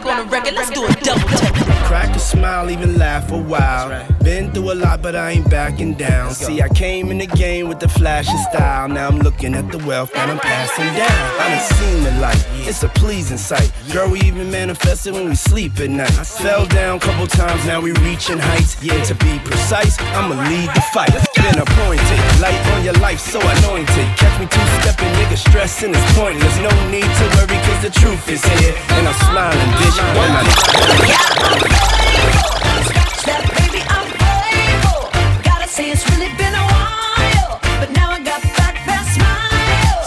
back on the record. Let's do a double take. Crack a smile, even laugh a while. Been through a lot, but I ain't backing down. See, I came in the game with the flash and style. Now I'm looking at the wealth that I'm passing down. I done seen the light, it's a pleasing sight. Girl, we even manifested when we sleep at night. I fell down a couple times, now we reaching heights. Yeah, to be precise, I'ma lead the fight. Been appointed, light on your life, so anointed. Catch me two stepping, nigga, stressing is pointless. No need to worry, cause the truth is here. And I'm smiling, bitch. When I Scratch that, baby, I'm grateful. Gotta say, it's really been a while. But now I got back that smile.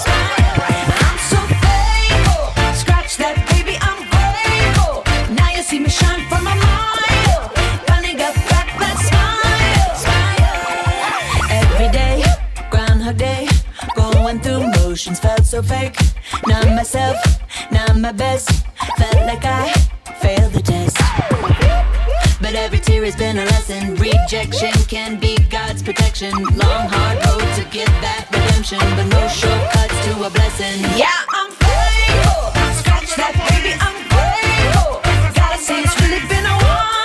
I'm so thankful. Scratch that, baby, I'm grateful. Now you see me shine from a mile. Finally got back that smile. Every day, Groundhog Day. Going through motions, felt so fake. Not myself, not my best. Felt like I failed the test. But every tear has been a lesson. Rejection can be God's protection. Long, hard road to get that redemption. But no shortcuts to a blessing. Yeah, I'm faithful. Scratch that, baby, I'm grateful. Gotta say, it's really been a while.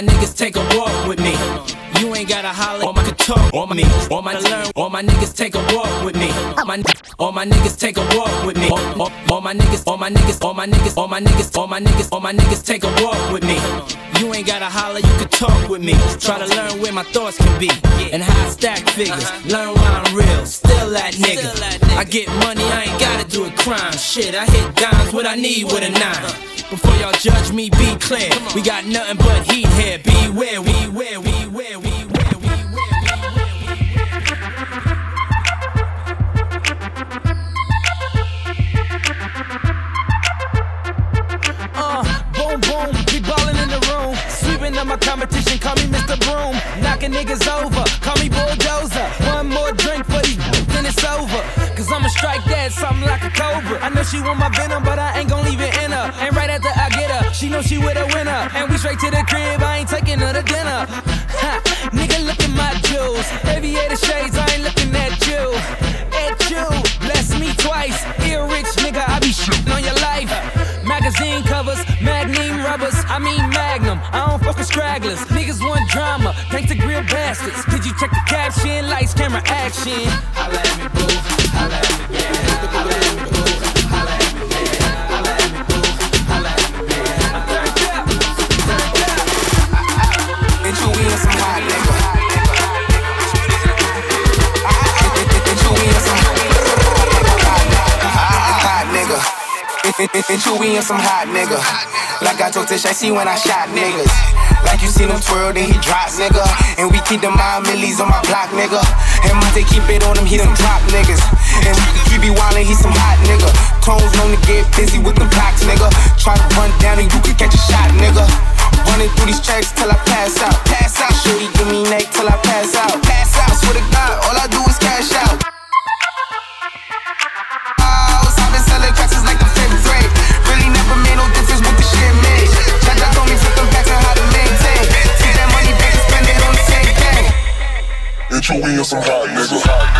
My niggas take a walk with me. You ain't gotta holler or my talk on me. All my learn, all my niggas take a walk with me. All my, all my niggas take a walk with me. All, all, all my niggas, all my niggas, all my niggas, all my niggas, all my niggas, all my niggas take a walk with me. You ain't gotta holler, you can talk with me. Try to learn where my thoughts can be and how I stack figures. Learn why I'm real, still that nigga. I get money, I ain't gotta do a crime. Shit, I hit dimes, what I need with a nine. Before y'all judge me, be clear. We got nothing but heat here. Beware, we wear, we competition, call me Mr. Broom. Knocking niggas over, call me Bulldozer. One more drink for these, then it's over. Cause I'ma strike that something like a cobra. I know she want my venom, but I ain't gon' leave it in her. And right after I get her, she know she with a winner. And we straight to the crib, I ain't taking her to dinner. Ha, nigga, look at my jewels. Aviator shades, I ain't looking I don't fuck with stragglers. Niggas want drama, thanks to grill bastards. Did you check the caption? Lights, camera, action. Holla at me, boo. Holla at me, yeah. Holla at me, boo. And you in some hot nigga. Like I told Tish, I see when I shot niggas. Like you seen him twirl, then he drop, nigga. And we keep the mind millies on my block, nigga. And Monte keep it on him, he done drop niggas. And he be wildin', he some hot nigga. Tones known to get busy with the blocks, nigga. Try to run down and you can catch a shot, nigga. Running through these tracks till I pass out. Pass out. Shorty give me neck till I pass out. Pass out. I swear to God, all I do is cash out. And you some hot nigga.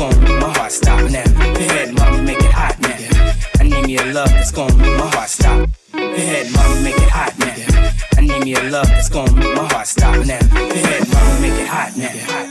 love make my heart stop now. Go ahead, mama, make it hot now. I need me a love that's gonna make my heart stop. Go ahead, mama, make it hot now. I need me a love that's gonna make my heart stop now. Go ahead, mama, make it hot now.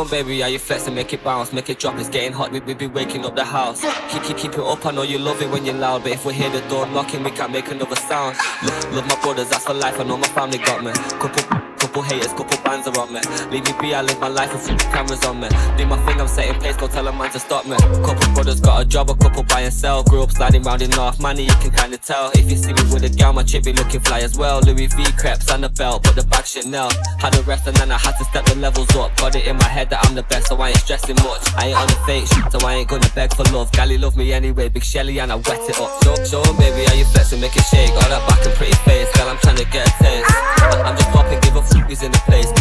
'Em, baby, how you flex and make it bounce, make it drop. It's getting hot, we we be waking up the house. Keep keep keep it up, I know you love it when you're loud, but if we hear the door knocking, we can't make another sound. Love, love my brothers, that's for life. I know my family got me. Couple Couple haters, couple bands are on me. Leave me be, I live my life with cameras on me. Do my thing, I'm setting pace, go tell a man to stop me. Couple brothers got a job, a couple buy and sell. Grew up sliding round in North Money, you can kinda tell. If you see me with a gal, my chick be looking fly as well. Louis V crepes and a belt, but the bag Chanel. Had a rest and then I had to step the levels up. Got it in my head that I'm the best, so I ain't stressing much. I ain't on the fake shit, so I ain't gonna beg for love. Gally love me anyway, big Shelly and I wet it up. Show 'em, baby, how you flex and make it shake. All that back and pretty face, girl, I'm trying to get in the place.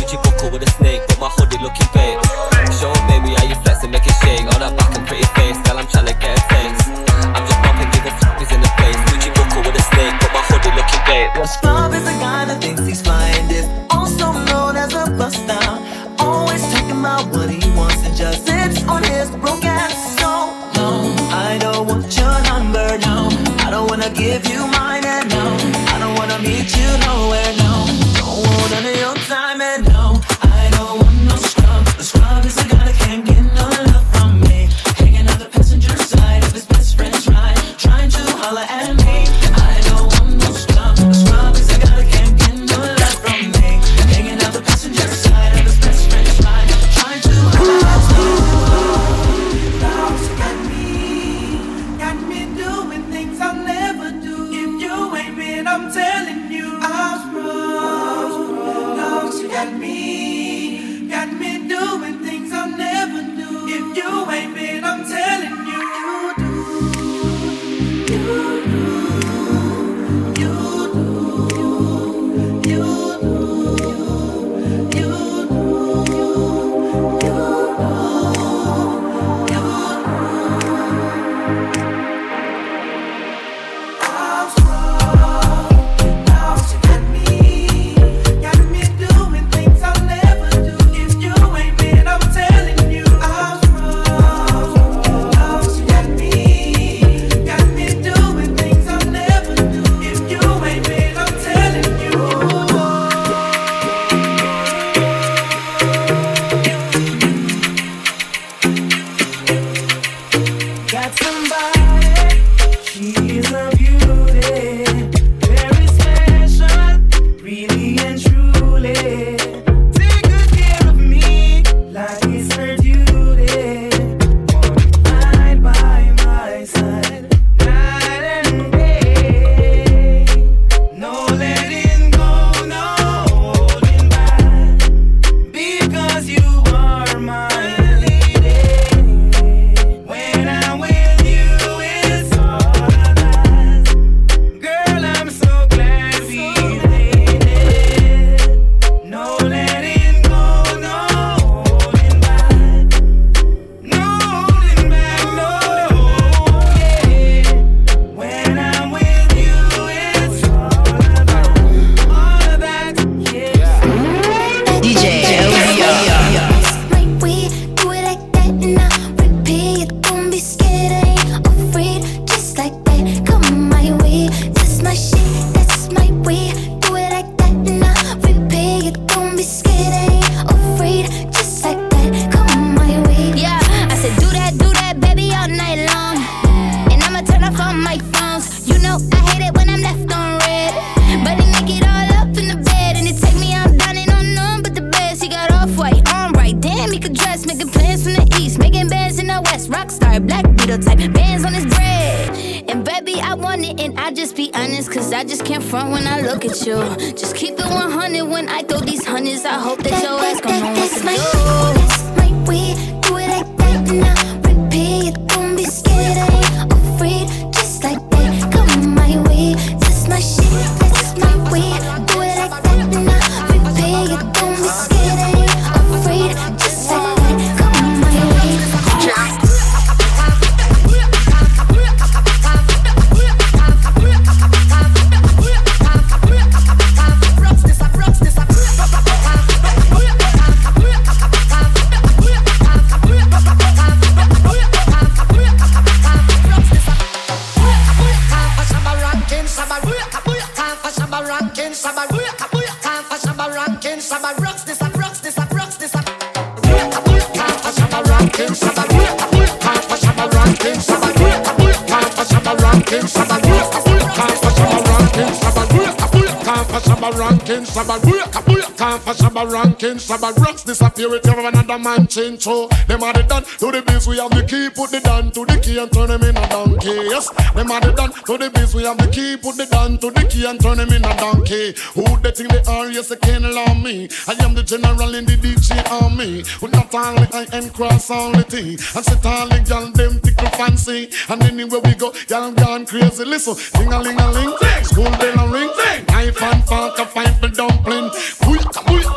Change so Them are the done to the biz, we have the key, put the down to the key and turn them in a donkey. Yes, them are the done to the biz, we have the key, put the down to the key and turn them in a donkey. Who they think they are? Yes, they can't allow me. I am the general in the DJ army. With not only I and cross all the T. And set all the gal them tickle fancy. And anywhere we go, y'all gone crazy. Listen, ding a ling a ling, school bell a ring, knife and fork a fight for dumpling. Quick, quick,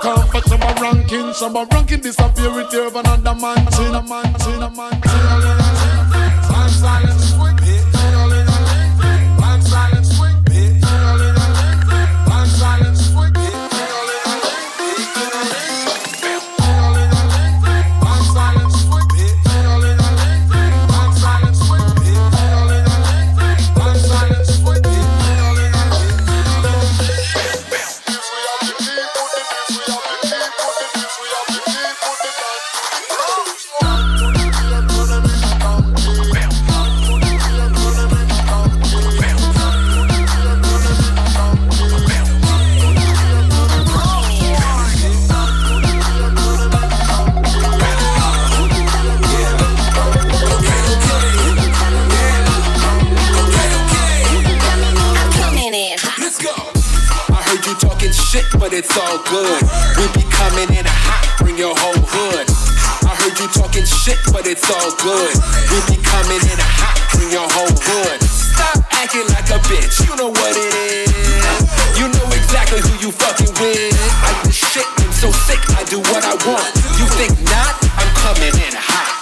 come for some ranking, ranking disappear with you another man, chin a man, chin a man, man. Stand silent, swing, Man it's all good. We be coming in hot, bring your whole hood. I heard you talking shit, but it's all good. We be coming in hot, bring your whole hood. Stop acting like a bitch, you know what it is. You know exactly who you fucking with. I do shit, I'm so sick, I do what I want. You think not? I'm coming in hot.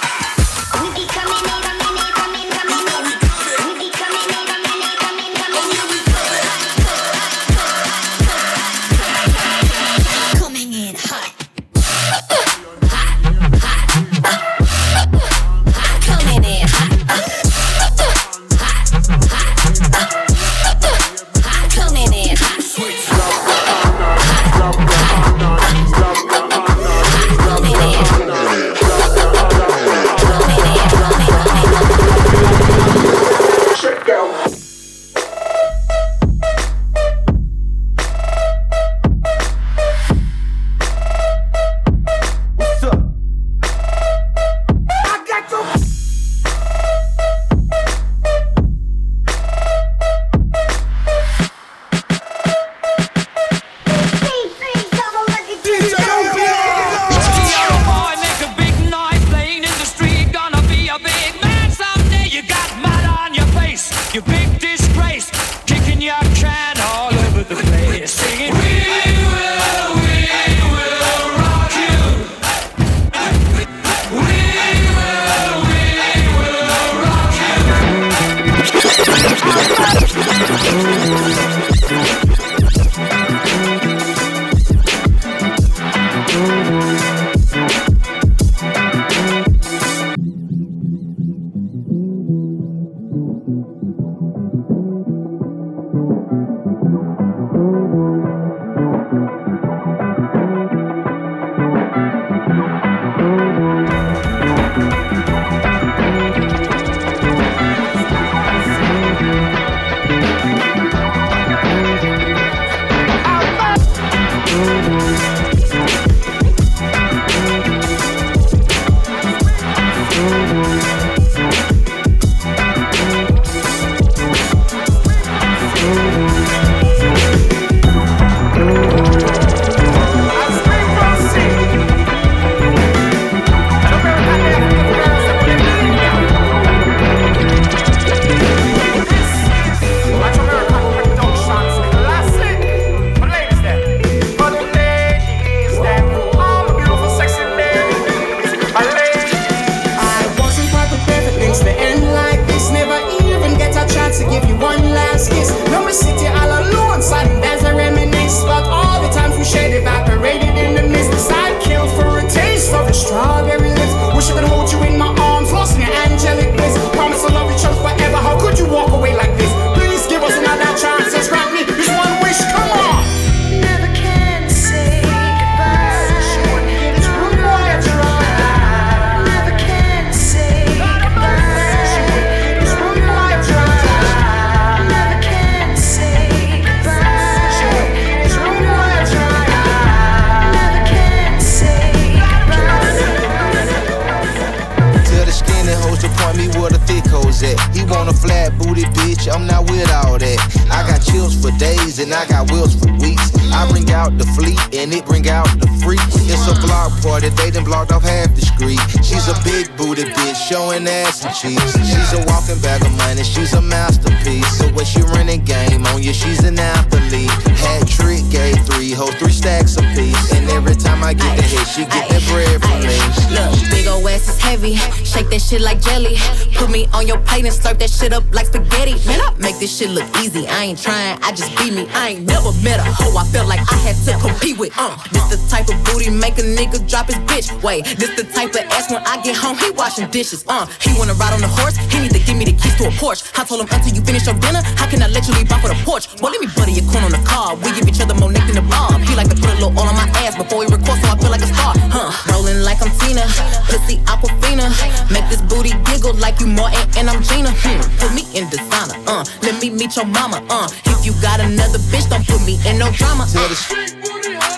I got wheels for weeks. I bring out the fleet and it bring out the freaks. It's a block party, they done blocked off half the street. She's a big booty bitch, showing ass and cheeks. She's a walking bag of money, she's a masterpiece. So when she running game on you, she's an athlete. Hat trick, gave three three stacks apiece. And every time I get the hit, she get that bread from me. Big ol' ass is heavy. Shake that shit like jelly. Put me on your plate and slurp that shit up like spaghetti. Man, I make this shit look easy. I ain't trying, I just be me. I ain't never met a hoe I felt like I had to compete with. Uh, this the type of booty make a nigga drop his bitch. Wait, this the type of ass when I get home, he washing dishes. Uh, he wanna ride on the horse, he need to give me the keys to a Porsche. I told him until you finish your dinner, how can I let you leave off for the porch? Well, let me butter your corn on the car. We give each other more neck than the bob. He like to put a little oil on my ass before he records, so I feel like a star. Huh? Rolling like I'm Tina, pussy Aquafina. Make this booty giggle like you Martin and I'm Gina. Hmm. Put me in designer. Uh, let me meet your mama. Uh, if you got another bitch, don't put me in no drama. Uh.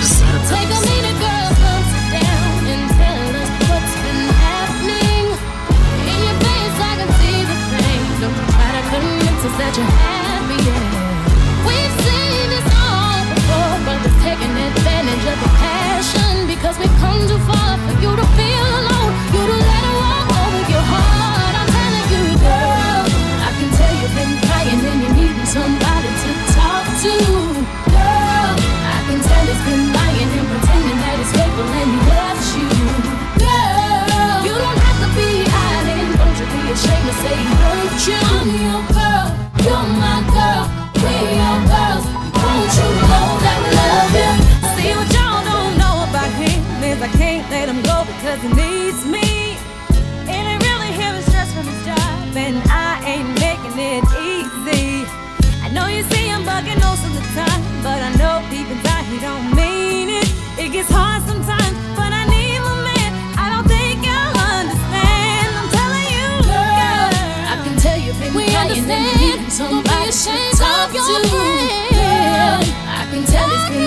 Take a can't let him go because he needs me. And I really hear the stress from his job, and I ain't making it easy. I know you see him bugging most of the time, but I know deep inside he don't mean it. It gets hard sometimes, but I need my man. I don't think you'll understand. I'm telling you, girl. I can tell you've been We understand. Don't be ashamed of your friend. Girl, I can tell he's